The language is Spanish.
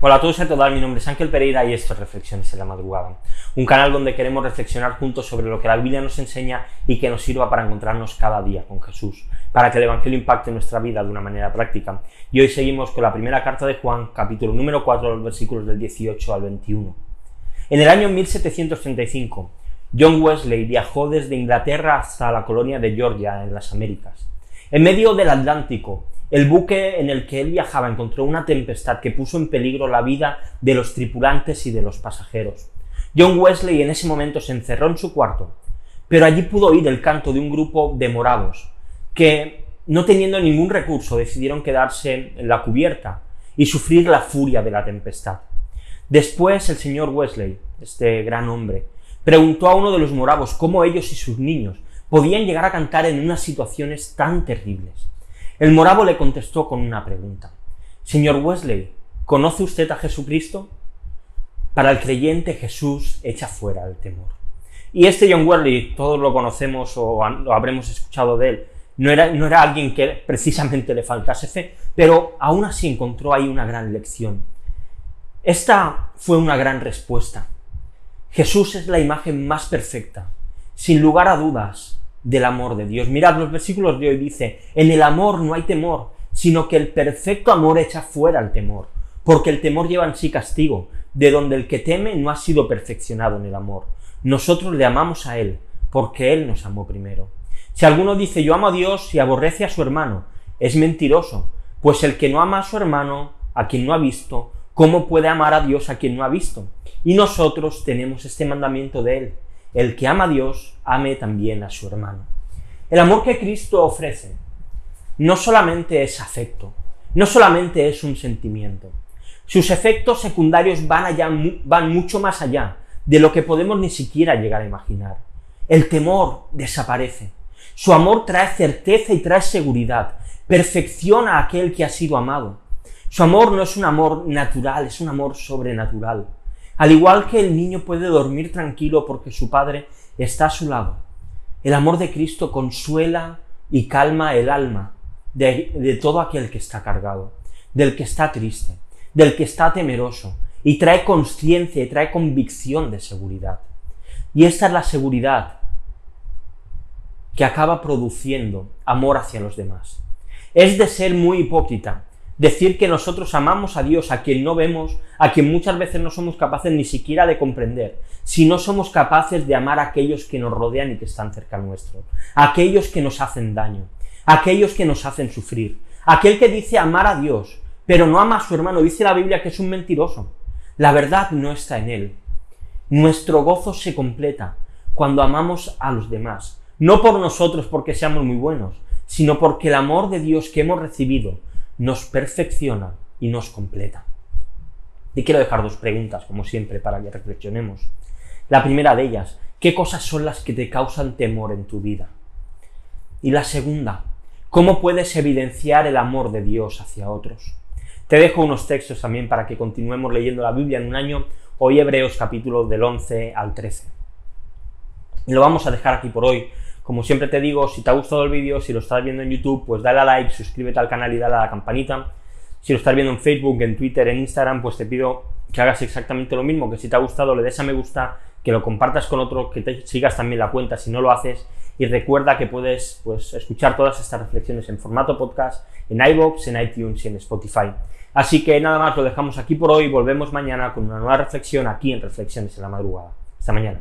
Hola a todos y a todas, mi nombre es Ángel Pereira y esto es Reflexiones en la Madrugada, un canal donde queremos reflexionar juntos sobre lo que la Biblia nos enseña y que nos sirva para encontrarnos cada día con Jesús, para que el Evangelio impacte nuestra vida de una manera práctica. Y hoy seguimos con la primera carta de Juan, capítulo número 4, los versículos del 18 al 21. En el año 1735, John Wesley viajó desde Inglaterra hasta la colonia de Georgia, en las Américas. En medio del Atlántico, el buque en el que él viajaba encontró una tempestad que puso en peligro la vida de los tripulantes y de los pasajeros. John Wesley en ese momento se encerró en su cuarto, pero allí pudo oír el canto de un grupo de moravos que, no teniendo ningún recurso, decidieron quedarse en la cubierta y sufrir la furia de la tempestad. Después el señor Wesley, este gran hombre, preguntó a uno de los moravos cómo ellos y sus niños podían llegar a cantar en unas situaciones tan terribles. El moravo le contestó con una pregunta. Señor Wesley, ¿conoce usted a Jesucristo? Para el creyente Jesús echa fuera el temor. Y este John Wesley, todos lo conocemos o lo habremos escuchado de él, no era, no era alguien que precisamente le faltase fe, pero aún así encontró ahí una gran lección. Esta fue una gran respuesta. Jesús es la imagen más perfecta. Sin lugar a dudas, del amor de Dios. Mirad, los versículos de hoy dice, en el amor no hay temor, sino que el perfecto amor echa fuera el temor, porque el temor lleva en sí castigo, de donde el que teme no ha sido perfeccionado en el amor. Nosotros le amamos a Él, porque Él nos amó primero. Si alguno dice yo amo a Dios y aborrece a su hermano, es mentiroso, pues el que no ama a su hermano, a quien no ha visto, ¿cómo puede amar a Dios a quien no ha visto? Y nosotros tenemos este mandamiento de Él el que ama a Dios, ame también a su hermano. El amor que Cristo ofrece no solamente es afecto, no solamente es un sentimiento. Sus efectos secundarios van, allá, van mucho más allá de lo que podemos ni siquiera llegar a imaginar. El temor desaparece. Su amor trae certeza y trae seguridad. Perfecciona a aquel que ha sido amado. Su amor no es un amor natural, es un amor sobrenatural. Al igual que el niño puede dormir tranquilo porque su padre está a su lado, el amor de Cristo consuela y calma el alma de, todo aquel que está cargado, del que está triste, del que está temeroso, y trae conciencia y trae convicción de seguridad. Y esta es la seguridad que acaba produciendo amor hacia los demás. Es de ser muy hipócrita decir que nosotros amamos a Dios, a quien no vemos, a quien muchas veces no somos capaces ni siquiera de comprender, si no somos capaces de amar a aquellos que nos rodean y que están cerca nuestro, a aquellos que nos hacen daño, a aquellos que nos hacen sufrir, aquel que dice amar a Dios, pero no ama a su hermano, dice la Biblia que es un mentiroso. La verdad no está en él. Nuestro gozo se completa cuando amamos a los demás, no por nosotros porque seamos muy buenos, sino porque el amor de Dios que hemos recibido nos perfecciona y nos completa. Y quiero dejar dos preguntas, como siempre, para que reflexionemos. La primera de ellas, ¿qué cosas son las que te causan temor en tu vida? Y la segunda, ¿cómo puedes evidenciar el amor de Dios hacia otros? Te dejo unos textos también para que continuemos leyendo la Biblia en un año, hoy Hebreos capítulo del 11 al 13. Y lo vamos a dejar aquí por hoy, como siempre te digo, si te ha gustado el vídeo, si lo estás viendo en YouTube, pues dale a like, suscríbete al canal y dale a la campanita. Si lo estás viendo en Facebook, en Twitter, en Instagram, pues te pido que hagas exactamente lo mismo, que si te ha gustado le des a me gusta, que lo compartas con otro, que te sigas también la cuenta si no lo haces y recuerda que puedes pues, escuchar todas estas reflexiones en formato podcast en iVoox, en iTunes y en Spotify. Así que nada más, lo dejamos aquí por hoy, volvemos mañana con una nueva reflexión aquí en Reflexiones en la Madrugada. Hasta mañana.